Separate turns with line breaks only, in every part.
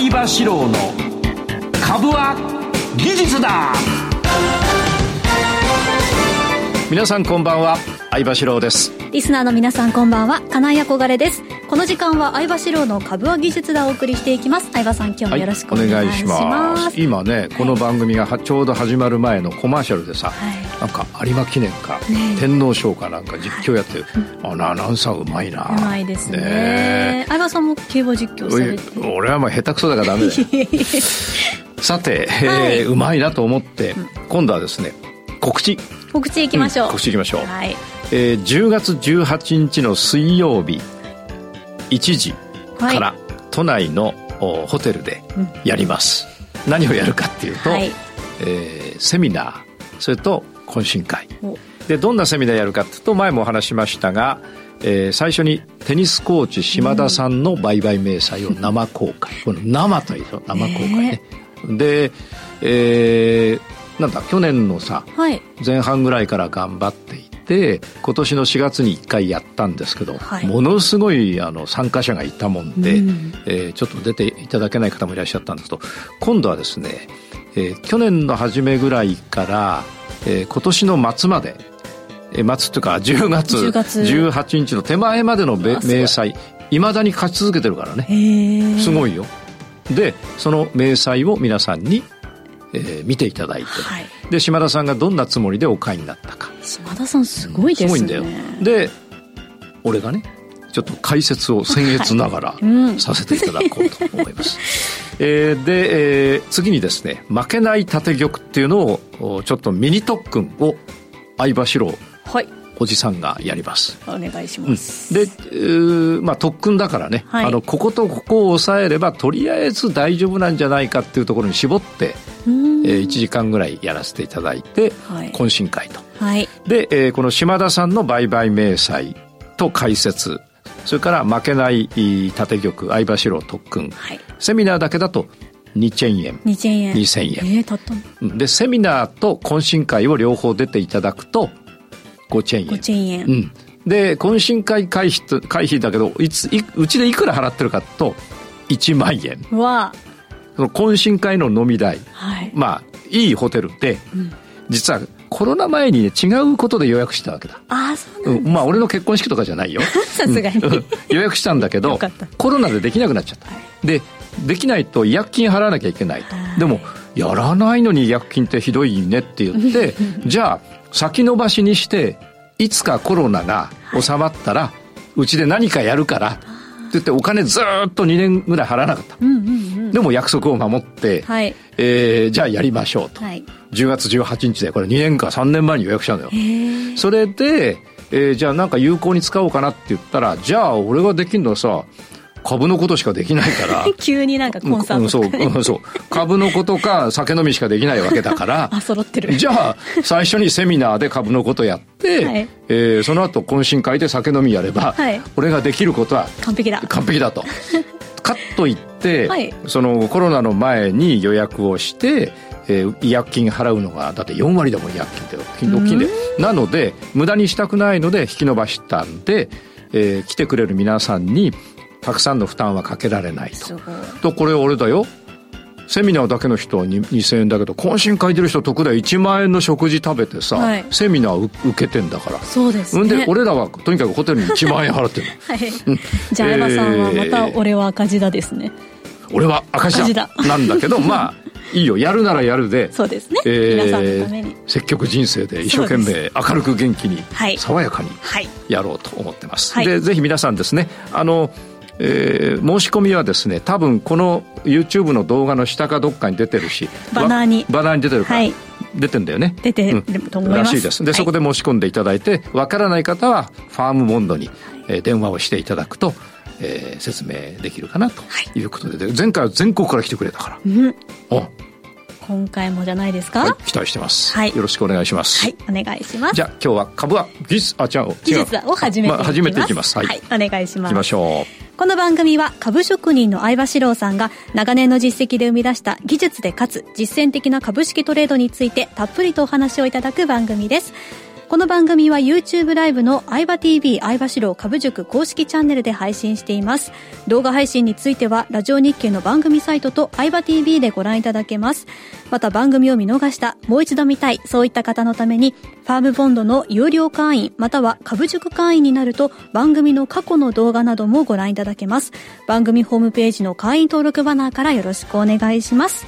相場志郎の株は技術だ。皆さんこんばんは相場志郎です。
リスナーの皆さんこんばんは金井憧れです。この時間は相場志郎の株は技術だをお送りしていきます。相場さん今日もよろしくお願いします。はい、ます。
今ねこの番組がちょうど始まる前のコマーシャルでさ、はい、なんか有馬記念か、ね、天皇賞かなんか実況やってる、はい、あのアナウンサーうまいな。
うまいですね。ね。相葉さんも競馬実況されて。
俺はまあ下手くそだからダメだよ。さて、えー、うまいなと思って、今度はですね告知。
告知いきましょう、うん、
告知いきましょう、はい。えー、10月18日の水曜日1時から都内のホテルでやります、うん、何をやるかっていうと、はい、えー、セミナー。それと懇親会。でどんなセミナーやるかっていうと前もお話しましたが、えー、最初にテニスコーチ島田さんの売買明細を生公開、うん、この生という生公開ね、えー、で、えー、なんだ去年のさ、はい、前半ぐらいから頑張っていて今年の4月に1回やったんですけど、はい、ものすごいあの参加者がいたもんで、うん、えー、ちょっと出ていただけない方もいらっしゃったんですけど今度はですね、えー、去年の初めぐらいから、えー、今年の末までえ末というか10月10月。18日の手前までの明細いまだに勝ち続けてるからね。すごいよ。でその明細を皆さんにえー、見ていただいて、はい、で島田さんがどんなつもりでお買いになったか。
島田さんすごいですね、すごいんだよ。
で俺がねちょっと解説を僭越ながらさせていただこうと思います、はい、えー、で、えー、次にですね負けない縦玉っていうのをちょっとミニ特訓を相場四郎、はい、おじさんがやります。
お願いします、
うん、で、まあ、特訓だからね、はい、あのこことここを抑えればとりあえず大丈夫なんじゃないかっていうところに絞って、えー、1時間ぐらいやらせていただいて、はい、懇親会と、はい、で、えー、この島田さんの売買明細と解説それから負けない縦玉相場四郎特訓、はい、セミナーだけだと2チェン円。
2チェン円。
2000円、
えー、たった
でセミナーと懇親会を両方出ていただくと5チェン円。
5チェン円。うん。
で、懇親会会費と、会費だけど、いつ、いうちでいくら払ってるかと、1万円。
わ
その懇親会の飲み代。はい。まあ、いいホテルで、うん、実はコロナ前にね、違うことで予約したわけだ。
ああ、そうなん、
うん、まあ、俺の結婚式とかじゃないよ。
さすがに、
予約したんだけど、コロナでできなくなっちゃった。はい、で、できないと違約金払わなきゃいけないと。でも、やらないのに違約金ってひどいねって言って、じゃあ、先延ばしにして、いつかコロナが収まったら、うちで何かやるから、って言ってお金ずっと2年ぐらい払わなかった。うんうんうん、でも約束を守って、はい、えー、じゃあやりましょうと。はい、10月18日で、これ2年か3年前に予約したのよ。それで、えー、じゃあなんか有効に使おうかなって言ったら、じゃあ俺ができるのはさ、株のことしかできないから。
急になんかコンサート、うん、
そう、うん、そう。株のことか酒飲みしかできないわけだから。
あ揃ってる。
じゃあ最初にセミナーで株のことやって、はい、えー、その後懇親会で酒飲みやれば、はい、俺ができることは
完璧だ。
完璧だと。かといって、はい、そのコロナの前に予約をしてえー、違約金払うのがだって4割でも違約金って大きいんでなので無駄にしたくないので引き延ばしたんで、えー、来てくれる皆さんにたくさんの負担はかけられないと。とこれ俺だよ。セミナーだけの人は2000円だけど懇親会出る人得だよ。1万円の食事食べてさ、はい、セミナー受けてんだから。
そうですね。
で俺らはとにかくホテルに1万円払ってる
はい、じゃあ山さんはまた俺は赤字だですね、
えー、俺は赤字だ。なんだけど まあいいよ。やるならやるで。
そうですね、えー、皆さんのために。
積極人生で一生懸命明るく元気に、爽やかにやろうと思ってます、はい、でぜひ皆さんですね。あのえー、申し込みはですね多分この YouTube の動画の下かどっかに出てるし
バナーに。
バナーに出てるか。ら、はい、出てんだよね。
出てると思います、
らしいです。で、はい、そこで申し込んでいただいてわからない方はファームモンドに、えー、電話をしていただくと、えー、説明できるかなとい。うことで、はい、前回は全国から来てくれたから、うん、お
今回もじゃないですか、は
い、期待してます、はい、よろしくお願いします。
はいお願いします。
じゃあ今日は株は技術あ違う
技術を始めていきます、まあ、
始めていきます。
はい、はい、お願いします。
いきましょう。
この番組は株職人の相場志郎さんが長年の実績で生み出した技術でかつ実践的な株式トレードについてたっぷりとお話をいただく番組ですこの番組は YouTube ライブの相葉 TV 相葉四郎株塾公式チャンネルで配信しています。動画配信についてはラジオ日経の番組サイトと相葉 TV でご覧いただけます。また番組を見逃した、もう一度見たい、そういった方のために、ファームボンドの有料会員、または株塾会員になると番組の過去の動画などもご覧いただけます。番組ホームページの会員登録バナーからよろしくお願いします。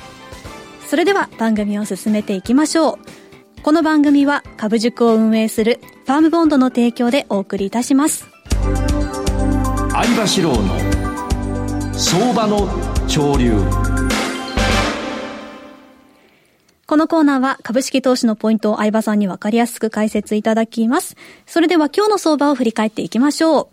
それでは番組を進めていきましょう。この番組は株塾を運営するファームボンドの提供でお送りいたします
相場志郎の相場の潮流
このコーナーは株式投資のポイントを相場さんにわかりやすく解説いただきます。それでは今日の相場を振り返っていきましょう。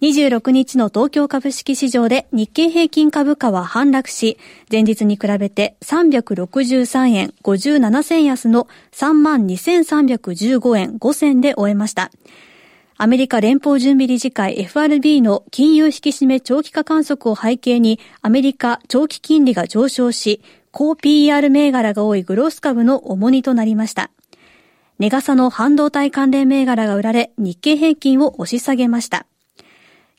26日の東京株式市場で日経平均株価は反落し、前日に比べて363円57銭安の32,315円5銭で終えました。アメリカ連邦準備理事会 FRB の金融引き締め長期化観測を背景にアメリカ長期金利が上昇し、高 PR 銘柄が多いグロース株の重荷となりました。ネガサの半導体関連銘柄が売られ、日経平均を押し下げました。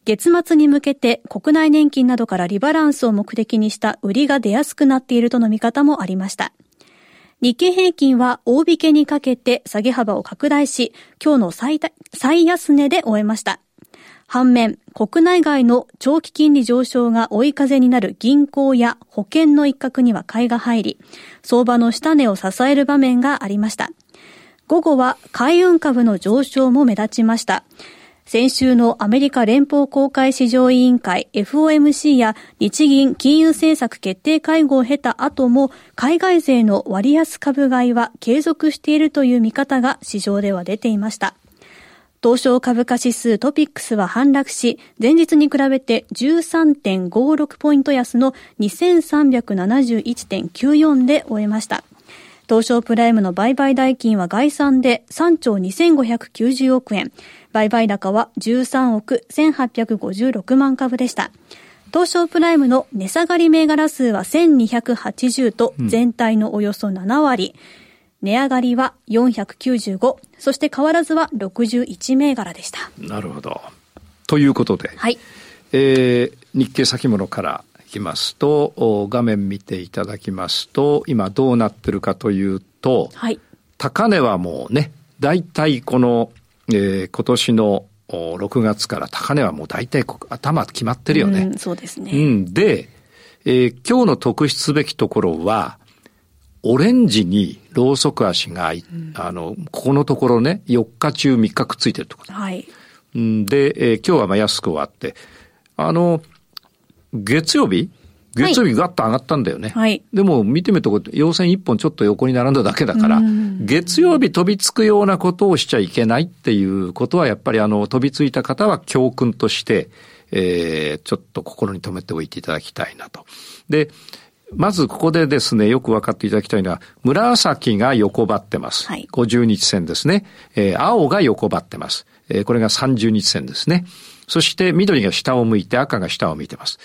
月末に向けて国内年金などからリバランスを目的にした売りが出やすくなっているとの見方もありました。日経平均は大引けにかけて下げ幅を拡大し、今日の最最安値で終えました。反面、国内外の長期金利上昇が追い風になる銀行や保険の一角には買いが入り、相場の下値を支える場面がありました。午後は海運株の上昇も目立ちました。先週のアメリカ連邦公開市場委員会 FOMC や日銀金融政策決定会合を経た後も海外勢の割安株買いは継続しているという見方が市場では出ていました。東証株価指数トピックスは反落し、前日に比べて13.56ポイント安の2371.94で終えました。東証プライムの売買代金は概算で3兆2590億円。売買高は13億1856万株でした。東証プライムの値下がり銘柄数は1280と全体のおよそ7割。うん、値上がりは495、そして変わらずは61銘柄でした。
なるほど。ということで、
はい。
えー、日経先物からいきますと、画面見ていただきますと、今どうなってるかというと、
はい。
高値はもうね、大体このえー、今年の6月から高値はもう大体頭決まってるよね。う
ん、そうですね。
うん。で、えー、今日の特筆すべきところは、オレンジにロウソク足が、うん、あの、ここのところね、4日中3日くっついてるところ。
はい。
で、えー、今日はまあ安く終わって、あの、月曜日？月曜日ガッと上がったんだよね。
はい。
でも見てみると、陽線一本ちょっと横に並んだだけだから、月曜日飛びつくようなことをしちゃいけないっていうことは、やっぱりあの、飛びついた方は教訓として、えー、ちょっと心に留めておいていただきたいなと。で、まずここでですね、よく分かっていただきたいのは、紫が横ばってます。
はい、
50日線ですね。えー、青が横ばってます。えー、これが30日線ですね。そして緑が下を向いて赤が下を向いてます。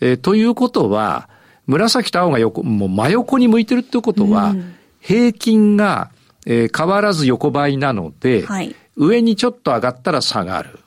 えー、ということは、紫と青が横、もう真横に向いてるってことは、うん、平均が、えー、変わらず横ばいなので、
はい、
上にちょっと上がったら下がる。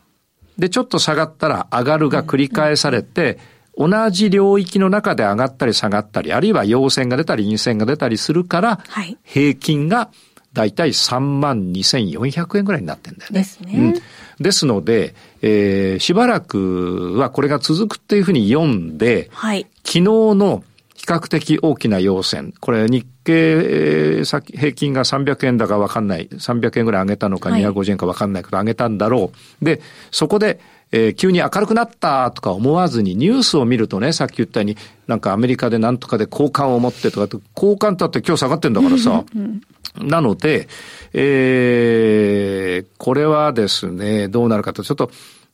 で、ちょっと下がったら上がるが繰り返されて、うん、同じ領域の中で上がったり下がったり、あるいは陽線が出たり陰線が出たりするから、
はい、
平均がだいたい3万2400円ぐらいになってんだよね。
ですね。うん
ですので、えー、しばらくはこれが続くっていうふうに読んで、
はい、
昨日の比較的大きな要線、これ日経平均が300円だかわかんない、300円ぐらい上げたのか250円かわかんないけど上げたんだろう。で、そこで、えー、急に明るくなったとか思わずにニュースを見るとね、さっき言ったように、なんかアメリカでなんとかで交換を持ってとかって、交換だって今日下がってんだからさ。なので、えー、これはですね、どうなるかと、ちょっと、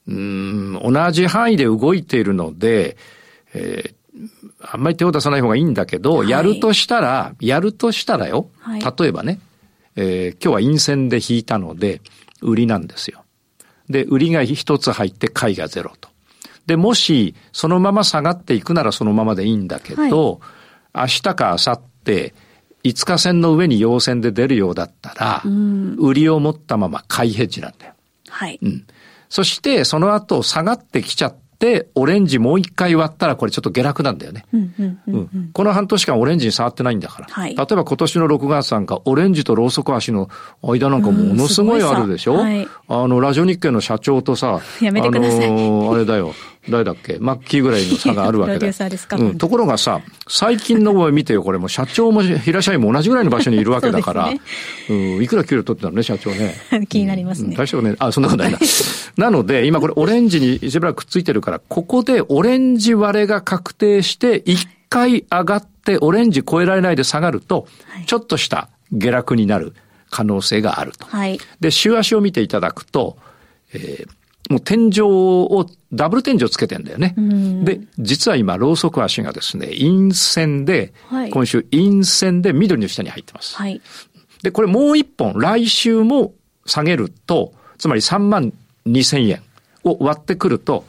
うん、同じ範囲で動いているので、えー、あんまり手を出さない方がいいんだけど、はい、やるとしたら、やるとしたらよ、はい、例えばね、えー、今日は陰線で引いたので、売りなんですよ。で、売りが一つ入って買いがゼロと。で、もし、そのまま下がっていくならそのままでいいんだけど、はい、明日か明後日、5日線の上に陽線で出るようだったら、売りを持ったまま買いヘッジなんだよ。
はい。
うん。そして、その後下がってきちゃっ、オレンジもう一回割ったらこれちょっと下落なんだよね。この半年間オレンジに触ってないんだから。はい、例えば今年の6月なんかオレンジとローソク足の間なんかものすごいあるでしょ、うんはい、あの、ラジオ日経の社長とさ、
やめてください。あ
のー、あれだよ。誰だっけ？マッキーぐらいの差があるわけ
で。
うん、ところがさ、最近の見てよ、これも。社長も平社員も同じぐらいの場所にいるわけだから、ね、うん、いくら給料取ってたのね、社長ね。
気になりますね。
大将ね、あ、そんなことないな。なので、今これオレンジにしばらくくっついてるから、ここでオレンジ割れが確定して、一回上がってオレンジ超えられないで下がると、ちょっとした下落になる可能性があると。
はい、
で、週足を見ていただくと、えー、もう天井を、ダブル天井つけてんだよね。で、実は今、ローソク足がですね、陰線で、はい、今週陰線で緑の下に入ってます。
はい、
で、これもう一本、来週も下げると、つまり3万2千円を割ってくると、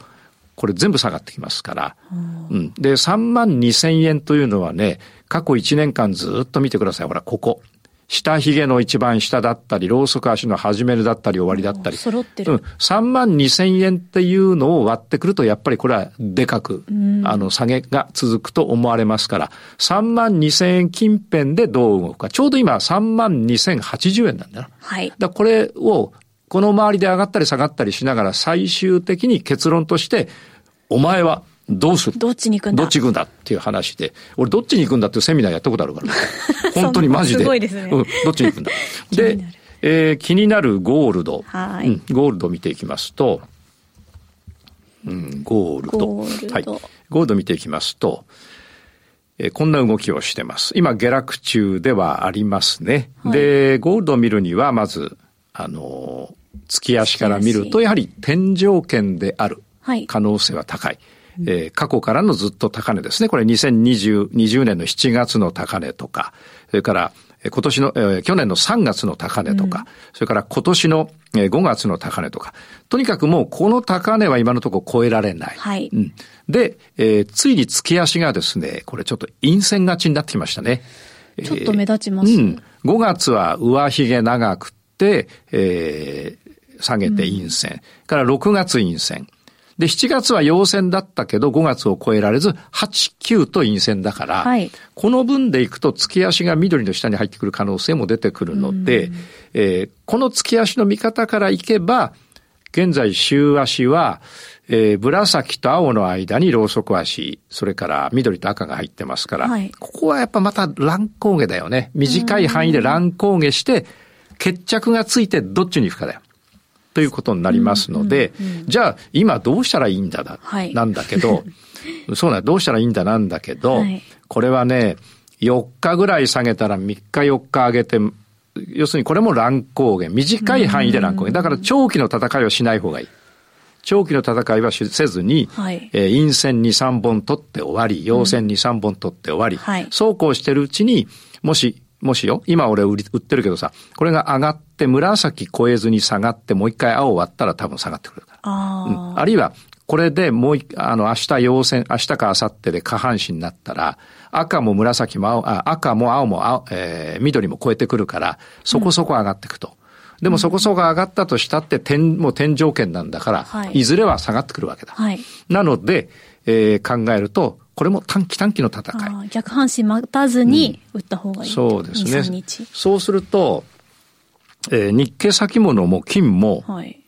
これ全部下がってきますから。うん、で、3万2千円というのはね、過去1年間ずっと見てください。ほら、ここ。下髭の一番下だったり、ローソク足の始めるだったり終わりだったり。
揃ってる。
うん。3万2千円っていうのを割ってくると、やっぱりこれはでかく、あの、下げが続くと思われますから、3万2千円近辺でどう動くか。ちょうど今3万2千80円なんだな。
はい。
だこれを、この周りで上がったり下がったりしながら最終的に結論として、お前はどうする？
どっちに行くんだ？
どっち行くんだっていう話で、俺どっちに行くんだっていうセミナーやったことあるから、本当にマジで。
すごいですね。
うん、どっちに行くんだ？で、えー、気になるゴールド。
はい、うん、
ゴールド見ていきますと、うん、ゴールド。
ゴールド。はい。
ゴールド見ていきますと、えー、こんな動きをしてます。今、下落中ではありますね。はい、で、ゴールドを見るには、まず、あの月足から見ると、やはり天井圏である可能性は高い。はいえー、過去からのずっと高値ですね。これ2020 20年の7月の高値とか、それから今年の、えー、去年の3月の高値とか、うん、それから今年の5月の高値とか、とにかくもうこの高値は今のところ超えられない。
はい。
うん、で、えー、ついに月足がですね、これちょっと陰線勝ちになってきましたね。
ちょっと目立ちます、ね、
うん。5月は上髭長くて、えー、下げて陰線。うん、から6月陰線。で、7月は陽線だったけど、5月を超えられず、8、9と陰線だから、はい、この分でいくと月足が緑の下に入ってくる可能性も出てくるので、えー、この月足の見方からいけば、現在週足は、えー、紫と青の間にローソク足、それから緑と赤が入ってますから、はい、ここはやっぱまた乱高下だよね。短い範囲で乱高下して、決着がついてどっちに行くかだよ。ということになりますので、じゃあ今どうしたらいいんだだ、はい、なんだけど、そうなどうしたらいいんだなんだけど、はい、これはね、4日ぐらい下げたら3日4日上げて、要するにこれも乱高下、短い範囲で乱高下。だから長期の戦いをしない方がいい。長期の戦いはせずに、はい、えー、陰線に3本取って終わり、陽線に3本取って終わり、うんはい、そうこうしてるうちに、もしもしよ、今俺売り売ってるけどさ、これが上がって紫超えずに下がってもう一回青割ったら多分下がってくるから。
あ,、
うん、あるいは、これでもうあの、明日陽線、明日か明後日で下半身になったら、赤も紫も青、あ赤も青も青、えー、緑も超えてくるから、そこそこ上がっていくと。うんでもそこそこ上がったとしたって天、もう天井圏なんだから、はい、いずれは下がってくるわけだ。
はい、
なので、えー、考えると、これも短期短期の戦
い。逆半身待たずに打った方がいい、うん、
そうですね。そうすると、えー、日経先物も金も、はい、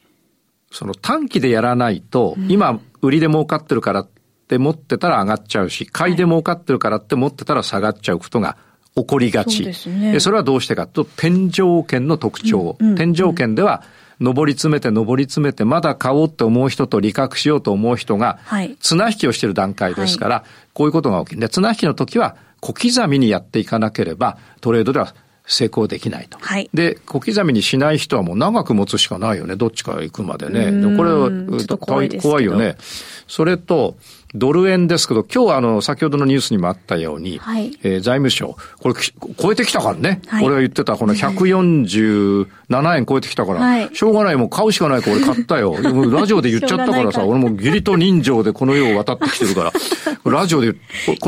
その短期でやらないと、うん、今売りで儲かってるからって持ってたら上がっちゃうし、買いで儲かってるからって持ってたら下がっちゃうことが起こりがち。
そね、
それはどうしてかと、天井圏の特徴。うん。うん、天井圏では、上り詰めて上り詰めて、まだ買おうって思う人と利確しようと思う人が、綱引きをしている段階ですから、はい、こういうことが起きる。で、綱引きの時は、小刻みにやっていかなければ、トレードでは成功できないと。
はい、
で、小刻みにしない人はもう長く持つしかないよね。どっちか行くまでね。でこれは怖いよね。それと、ドル円ですけど、今日はあの、先ほどのニュースにもあったように、
はい、
えー、財務省、これ、超えてきたからね。はい、俺が言ってた、この147円超えてきたから、はい、しょうがない、もう買うしかないから俺買ったよ。ラジオで言っちゃったからさ、俺も義理と人情でこの世を渡ってきてるから、ラジオで、
こ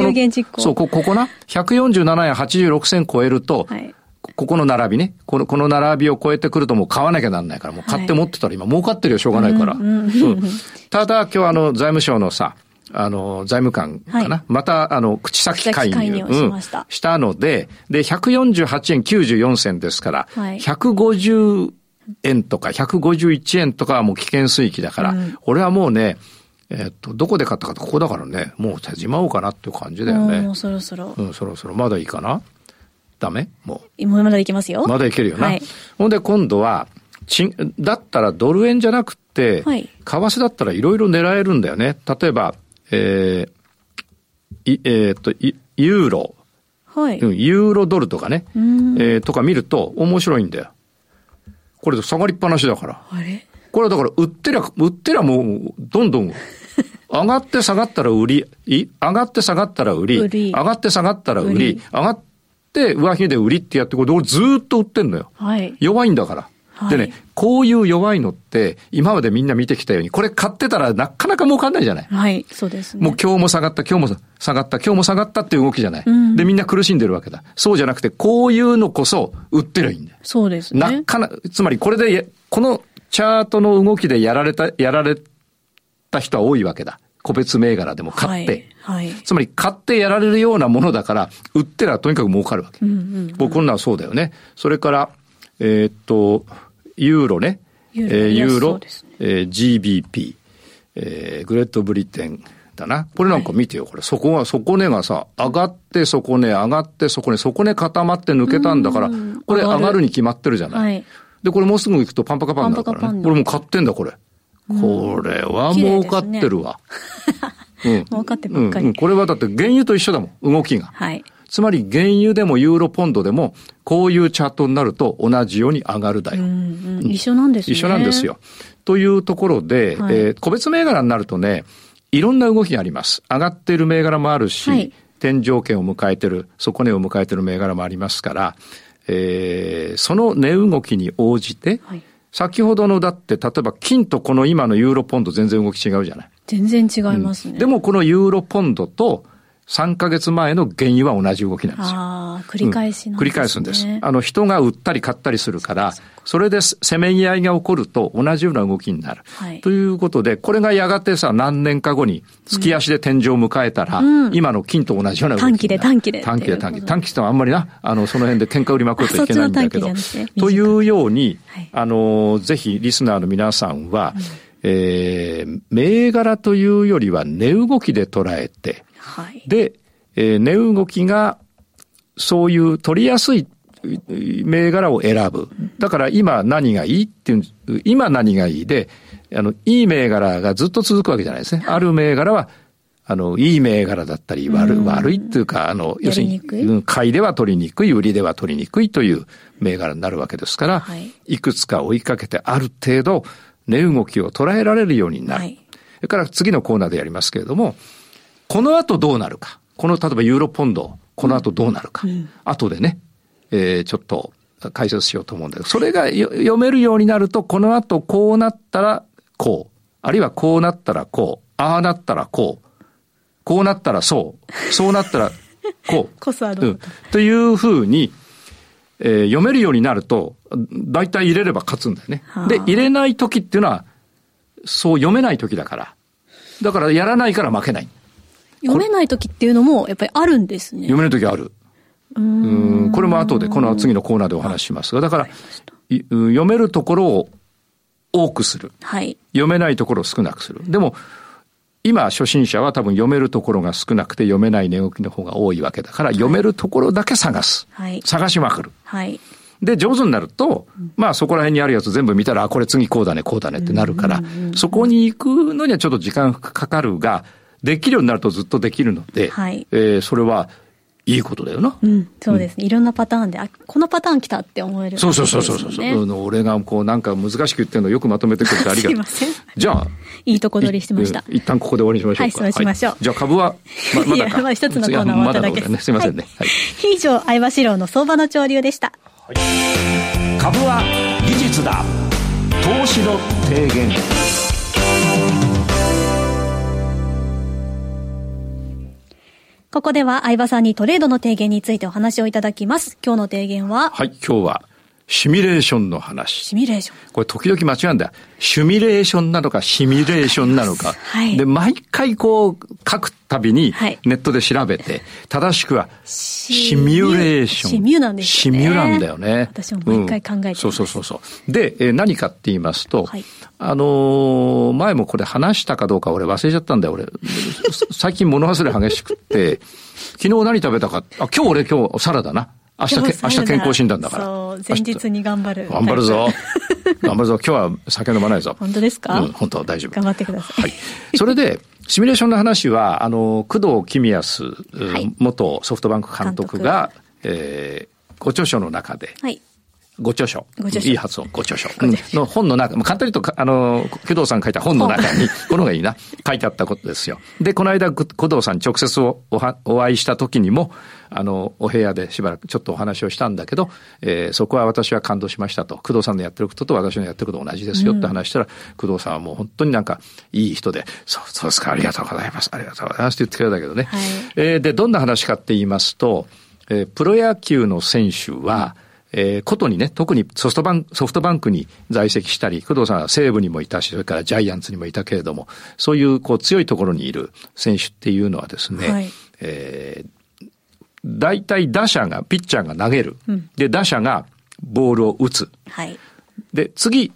の、
そう、ここな、147円86銭超えると、はい。ここの並びね、この、この並びを超えてくるともう買わなきゃなんないから、もう買って持ってたら今儲かってるよ、しょうがないから。ただ、今日あの、財務省のさ、あの、財務官かな、はい、また、あの、口先介入
をしました、うん、
したので、で、148円94銭ですから、はい、150円とか151円とかはもう危険水域だから、うん、俺はもうね、えっと、どこで買ったかとここだからね、もう手じまおうかなっていう感じだよね。
もうそろそろ。
うん、そろそろ。まだいいかな？ダメ？も
う。まだいけますよ。
まだいけるよな？はい、ほんで今度は、ちだったらドル円じゃなくて、はい、為替だったらいろいろ狙えるんだよね。例えば、えー、いえー、っと、ユーロ。
はい。
ユーロドルとかね。えー、とか見ると面白いんだよ。これ下がりっぱなしだから。
あれ？
これはだから売ってりゃ、売ってりゃもう、どんどん、上がって下がったら売り、い？上がって下がったら売り、上がって下がったら売り、上がって上髭で売りってやって、これ俺ずっと売ってんのよ。
はい。
弱いんだから。はい、でね、こういう弱いのって、今までみんな見てきたように、これ買ってたらなかなか儲かんないじゃない。
はい、そうですね。
もう今日も下がった、今日も下がった、今日も下がったっていう動きじゃない。うん、で、みんな苦しんでるわけだ。そうじゃなくて、こういうのこそ売ってりゃいいんだよ。
そうですね。
なかな、つまりこれで、このチャートの動きでやられた、やられた人は多いわけだ。個別銘柄でも買って。
はい。はい、
つまり買ってやられるようなものだから、売ってりゃとにかく儲かるわけ。うんうんうん、僕こんなはそうだよね。それから、えー、っと、ユーロね、ユーロ、えー、ユーロ、ねえー、GBP、えー、グレートブリテンだな。これなんか見てよ、これ。そこは、底値がさ、上がって底値、上がって底値、底値固まって抜けたんだから、これ上がるに決まってるじゃない。はい、で、これもうすぐ行くとパンパカパンだからね。これもう買ってんだ、これ。これは儲かってるわ。
うん。儲かってばっかり、
うん。これはだって原油と一緒だもん、動きが。
はい。
つまり原油でもユーロポンドでも、こういうチャートになると同じように上がるだよ。
うんうん、一緒なんですね。
一緒なんですよ。というところで、はい、えー、個別銘柄になるとね、いろんな動きがあります。上がっている銘柄もあるし、はい、天井圏を迎えてる、底値を迎えてる銘柄もありますから、えー、その値動きに応じて、はい、先ほどのだって、例えば金とこの今のユーロポンド全然動き違うじゃない。
全然違いますね。
うん、でもこのユーロポンドと、3ヶ月前の原油は同じ動きなんですよ。
ああ、繰り返し
なんですね、うん、繰り返すんです。あの、人が売ったり買ったりするから、それでせめぎ合いが起こると同じような動きになる。はい、ということで、これがやがてさ、何年か後に、月足で天井を迎えたら、うん、今の金と同じような動きになる。短
期で短期で。
短期で短期で。短期ってあんまりな、あの、その辺で喧嘩売りまくるといけないんだけど。というように、はい、あの、ぜひリスナーの皆さんは、うん、えー、銘柄というよりは値動きで捉えて、
はい、
で、えー、値動きがそういう取りやすい銘柄を選ぶ。だから今何がいいっていう、今何がいいで、あの、いい銘柄がずっと続くわけじゃないですね。ある銘柄は、あの、いい銘柄だったり、悪、悪いっていうか、あの、
要するに、
買いでは取りにくい、売りでは取りにくいという銘柄になるわけですから、はい、いくつか追いかけてある程度、値動きを捉えられるようになる。はい、それから次のコーナーでやりますけれども、この後どうなるか。この例えばユーロポンド、この後どうなるか。うん、後でね、えー、ちょっと解説しようと思うんだけど、それが読めるようになると、この後こうなったらこう。あるいはこうなったらこう。ああなったらこう。こうなったらそう。そうなったら こう。
こそある、う
ん。というふうに、えー、読めるようになると、大体入れれば勝つんだよね。で、入れない時っていうのは、そう読めない時だから。だからやらないから負けない。
読めない時っていうのもやっぱりあるんですね。
読めない時ある。うんこれも後で、この次のコーナーでお話ししますが、だから、読めるところを多くする。
はい。
読めないところを少なくする。でも、今、初心者は多分読めるところが少なくて読めない値動きの方が多いわけだから、読めるところだけ探す。
はい。
探しまくる。
はい。
で、上手になると、まあそこら辺にあるやつ全部見たら、あ、これ次こうだね、こうだねってなるから、そこに行くのにはちょっと時間かかるが、できるようになるとずっとできるので、
はい、
えー、それはいいことだよな。
うん、そうですね、うん、いろんなパターンで、あ、このパターン来たって思える、ね、
そうそうそうそうそう。俺がこうなんか難しく言ってるのよくまとめてくれてありがとう。
すいません。
じゃあ。
いいとこ取りしてました。
一旦ここで終わりにしましょう
はい、そうしましょう。はい、
じゃあ株は、
ま、まだか。まあ一つのコーナー終わっただけです。
ね、すいませんね。
はい。以上、相場志郎の相場の潮流でした。はい、
株は技術だ。投資の提言。
ここでは相葉さんにトレードの提言についてお話をいただきます。今日の提言は？
はい、今日はシミュレーションの話。
シミュレーション。
これ時々間違うんだ。シミュレーションなのか、シミュレーションなのか。はい。で、毎回こう、書くたびに、ネットで調べて、正しくは、シミュレーション。
シミュなんですね。
シミュなんだよね。
私も毎回考えて、うん、
そうそうそうそう。で、えー、何かって言いますと、はい、あのー、前もこれ話したかどうか俺忘れちゃったんだよ、俺。最近物忘れ激しくって、昨日何食べたか、あ、今日俺今日サラダな。明日、明日健康診断だから。
そう、前日に頑張る。
頑張るぞ。頑張るぞ。今日は酒飲まないぞ。
本当ですか？
うん、本当大丈夫。
頑張ってください。はい。
それで、シミュレーションの話は、あの、工藤公康、はい、元ソフトバンク監督が、監督えー、ご著書の中で、はい、ご著書。ご著書。いい発音、ご著書。の本の中、簡単に言うと、あの、工藤さん書いた本の中に、このがいいな、書いてあったことですよ。で、この間、工藤さん直接おお会いした時にも、あの、お部屋でしばらくちょっとお話をしたんだけど、えー、そこは私は感動しましたと。工藤さんのやってることと私のやってること同じですよって話したら、うん、工藤さんはもう本当になんかいい人で、そう、そうですか、ありがとうございます、ありがとうございますって言ってくれたけどね。はい、えー、で、どんな話かって言いますと、えー、プロ野球の選手は、うんえー、ことにね、特にソフトバンク、ソフトバンクに在籍したり、工藤さんは西武にもいたし、それからジャイアンツにもいたけれども、そういうこう強いところにいる選手っていうのはですね、はい、えー、大体打者が、ピッチャーが投げる。うん、で、打者がボールを打つ。はい、で、次、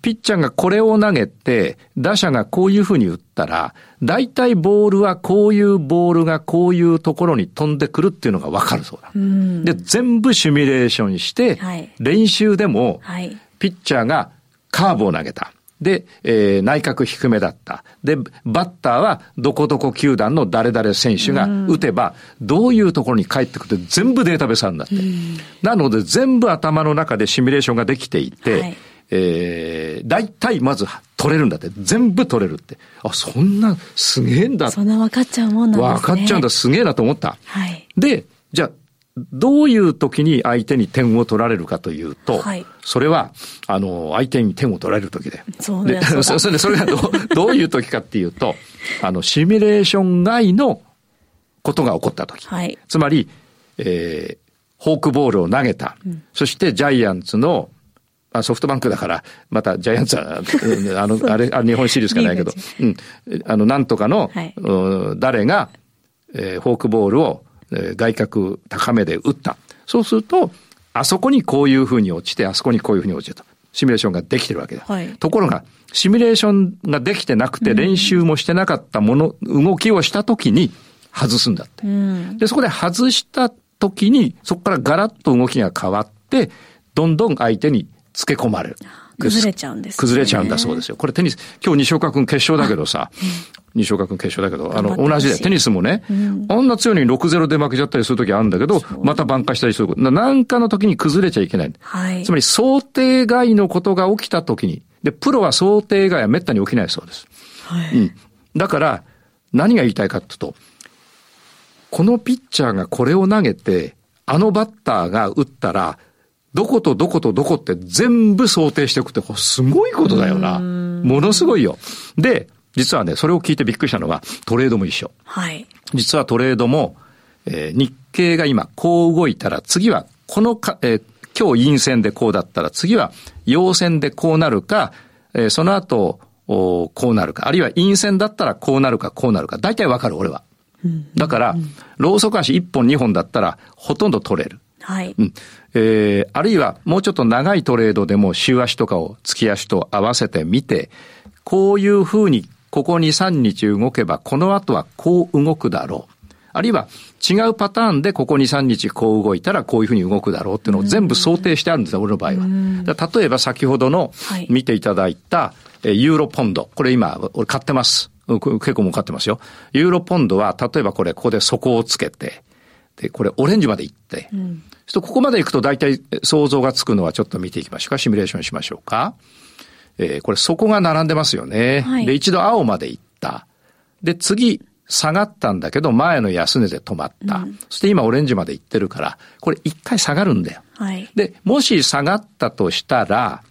ピッチャーがこれを投げて、打者がこういうふうに打ったら、大体ボールはこういうボールがこういうところに飛んでくるっていうのがわかるそうだ。で、全部シミュレーションして、はい、練習でも、ピッチャーがカーブを投げた。で、えー、内角低めだった。で、バッターはどこどこ球団の誰々選手が打てば、どういうところに帰ってくるって全部データベースあるんだって。なので全部頭の中でシミュレーションができていて、はいえー、大体まず取れるんだって。全部取れるって。あ、そんな、すげえんだ。
そんな分かっちゃうもんなんですね。
分かっちゃうんだ。すげえなと思った。はい。で、じゃあ、どういう時に相手に点を取られるかというと、はい、それは、あの、相手に点を取られる時で。
そうでそ
それそれがどどういう時かっていうと、あの、シミュレーション外のことが起こった時。はい、つまり、えー、フォークボールを投げた。うん、そしてジャイアンツのあソフトバンクだから、またジャイアンツは、あの、あれ、あ日本シリーズしかないけど、うん。あの、なんとかの、はい、誰が、えー、フォークボールを、えー、外角高めで打った。そうすると、あそこにこういうふうに落ちて、あそこにこういうふうに落ちると。シミュレーションができてるわけだ。はい、ところが、シミュレーションができてなくて、練習もしてなかったもの、動きをしたときに外すんだって。うん、で、そこで外したときに、そこからガラッと動きが変わって、どんどん相手につけ込まれる。
崩れちゃうんです、
ね、崩れちゃうんだそうですよ。これテニス、今日西岡君決勝だけどさ、西岡君決勝だけど、あの、同じで、テニスもね、うん、あんな強いのに6-0で負けちゃったりするときあるんだけど、また挽回したりすること。なんかの時に崩れちゃいけない。はい、つまり想定外のことが起きた時に、で、プロは想定外は滅多に起きないそうです。はい、うん。だから、何が言いたいかっていうと、このピッチャーがこれを投げて、あのバッターが打ったら、どことどことどこって全部想定しておくって、すごいことだよな。ものすごいよ。で、実はね、それを聞いてびっくりしたのが、トレードも一緒。はい。実はトレードも、えー、日経が今、こう動いたら、次は、このか、えー、今日陰線でこうだったら、次は陽線でこうなるか、えー、その後、おこうなるか、あるいは陰線だったらこうなるか、こうなるか、大体わかる、俺は。だから、ローソク足1本2本だったら、ほとんど取れる。はい。うん。えー、あるいはもうちょっと長いトレードでも週足とかを月足と合わせてみて、こういうふうにここ2、3日動けば、この後はこう動くだろう。あるいは違うパターンでここ2、3日こう動いたらこういうふうに動くだろうっていうのを全部想定してあるんですよ、俺の場合は。例えば先ほどの見ていただいたユーロポンド。これ今、俺買ってます。結構儲かってますよ。ユーロポンドは、例えばこれ、ここで底をつけて、で、これオレンジまで行って、うん、とここまで行くと大体想像がつくのはちょっと見ていきましょうか。シミュレーションしましょうか。えー、これ底が並んでますよね。はい、で、一度青まで行った。で、次、下がったんだけど、前の安値で止まった。うん、そして今オレンジまで行ってるから、これ一回下がるんだよ。はい、で、もし下がったとしたら、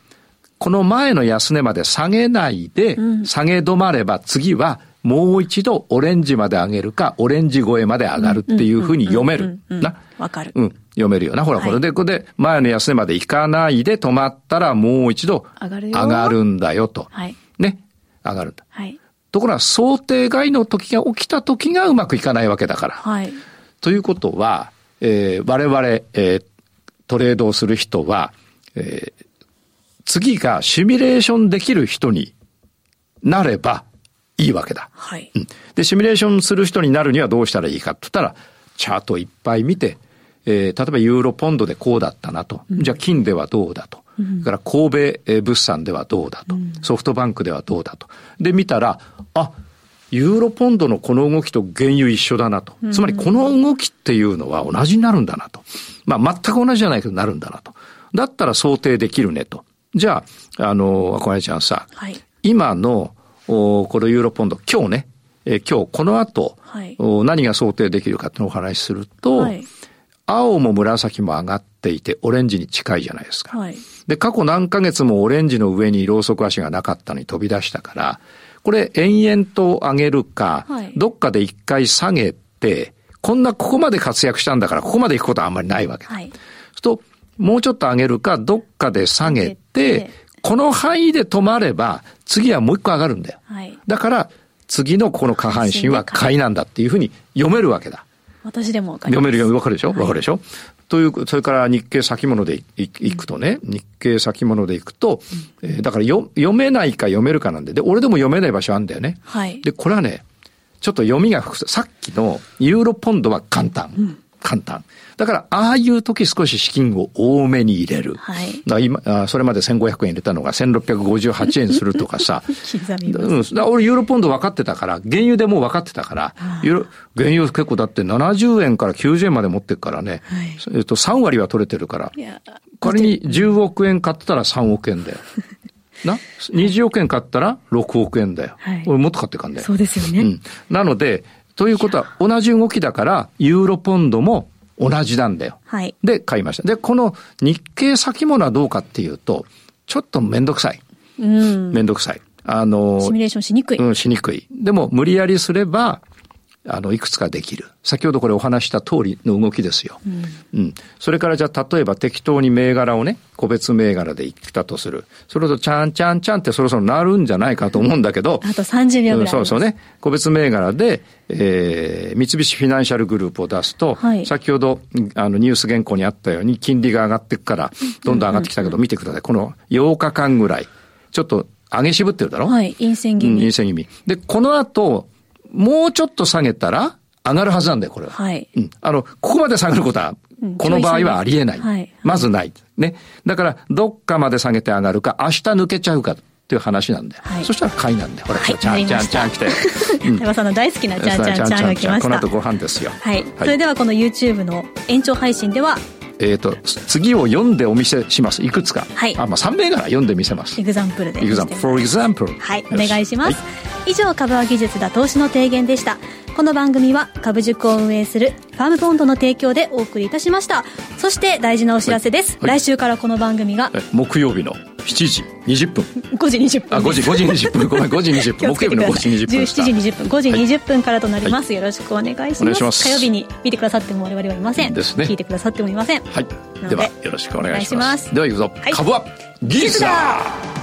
この前の安値まで下げないで、下げ止まれば次はもう一度オレンジまで上げるか、オレンジ越えまで上がるっていうふうに読める。な。
わかる。
うん。読めるよな。ほら、これで、これで前の安値まで行かないで止まったらもう一度上がるんだよと。はい。ね。上がるんだ。はい。ところが想定外の時が起きた時がうまくいかないわけだから。はい。ということは、えー、我々、えー、トレードをする人は、えー、次がシミュレーションできる人になればいいわけだ。はい。うん。で、シミュレーションする人になるにはどうしたらいいかって言ったら、チャートいっぱい見て、えー、例えばユーロポンドでこうだったなと。うん、じゃあ金ではどうだと。うん、から神戸物産ではどうだと、うん、ソフトバンクではどうだと。で、見たら、あ、ユーロポンドのこの動きと原油一緒だなと。つまりこの動きっていうのは同じになるんだなと。まあ全く同じじゃないけどなるんだなと。だったら想定できるねと。じゃあ、あの、小林ちゃんさ、はい、今の、おこのユーロポンド、今日ね、えー、今日この後、はい、お何が想定できるかっていうのをお話しすると、はい、青も紫も上がっていて、オレンジに近いじゃないですか。はい、で、過去何ヶ月もオレンジの上にローソク足がなかったのに飛び出したから、これ延々と上げるか、はい、どっかで一回下げて、こんなここまで活躍したんだから、ここまで行くことはあんまりないわけだ。はい、と、もうちょっと上げるか、どっかで下げて、この範囲で止まれば、次はもう一個上がるんだよ。はい、だから、次のこの下半身は買いなんだっていうふうに読めるわけだ。
私でも
わかる。読めるよ、わかるでしょ？わ、はい、かるでしょ？という、それから日経先物でいくとね、うん、日経先物でいくと、うん、えー、だからよ読めないか読めるかなんで、で、俺でも読めない場所あるんだよね。はい。で、これはね、ちょっと読みが複雑。さっきのユーロポンドは簡単。うん簡単。だから、ああいう時少し資金を多めに入れる。はい。だ今あ、それまで1500円入れたのが1658円するとかさ。刻みうん。だ俺、ユーロポンド分かってたから、原油でもう分かってたから、ユーロ原油結構だって70円から90円まで持ってるからね。はい、えっと、3割は取れてるから。仮に10 億円買ったら3億円だよ。な ?20 億円買ったら6億円だよ。はい、俺もっと買ってかんだよ。
そうですよね。うん。
なので、ということは、同じ動きだから、ユーロポンドも同じなんだよ。はい。で、買いました。で、この日経先物はどうかっていうと、ちょっとめんどくさい。うん。めんどくさい。あの、
シミュレーションしにくい。
うん、しにくい。でも、無理やりすれば、あの、いくつかできる。先ほどこれお話した通りの動きですよ。うん。うん、それからじゃあ、例えば適当に銘柄をね、個別銘柄でいったとする。それと、ちゃんちゃんちゃんってそろそろなるんじゃないかと思うんだけど。
あと30秒ぐらい、うん、
そうそうね。個別銘柄で、えー、三菱フィナンシャルグループを出すと、はい、先ほど、あの、ニュース原稿にあったように、金利が上がっていくから、どんどん上がってきたけど、見てください。この8日間ぐらい、ちょっと上げ渋ってるだろ？
はい、陰線気味。うん、
陰線気味。で、この後、もうちょっと下げたら、上がるはずなんだよ、これは。はい。うん。あの、ここまで下がることは、この場合はありえない。はい。まずない。ね。だから、どっかまで下げて上がるか、明日抜けちゃうか。っていう話なんだよ。はい、そしたら買いなんだよ。ほら、はい、ちゃ んちゃんちゃん来たよ。
台場さんの大好きなちゃんちゃんちゃんが来ました。
この後ご飯ですよ。
はい。それではこの YouTube の延長配信では、
えっ、と、次を読んでお見せします。いくつか。はい。あ、まあ、3名から読んでみせます。
エグザンプルで。
エグザンプル。for example。
はい。お願いします。以上、株は技術だ投資の提言でした。この番組は株塾を運営するファームボンドの提供でお送りいたしました。そして大事なお知らせです、はい。はい、来週からこの番組が
木曜日の7時20分。
5時20分。
あ5時5時20分。ごめん5時20分。木曜日の5時20分17
時20分。5時20分からとなります、はい、よろしくお願いします。火曜日に見てくださっても我々はいません。ですね。聞いてくださってもいません。
はい。ではよろしくお願いします。では行くぞ、株は技術だ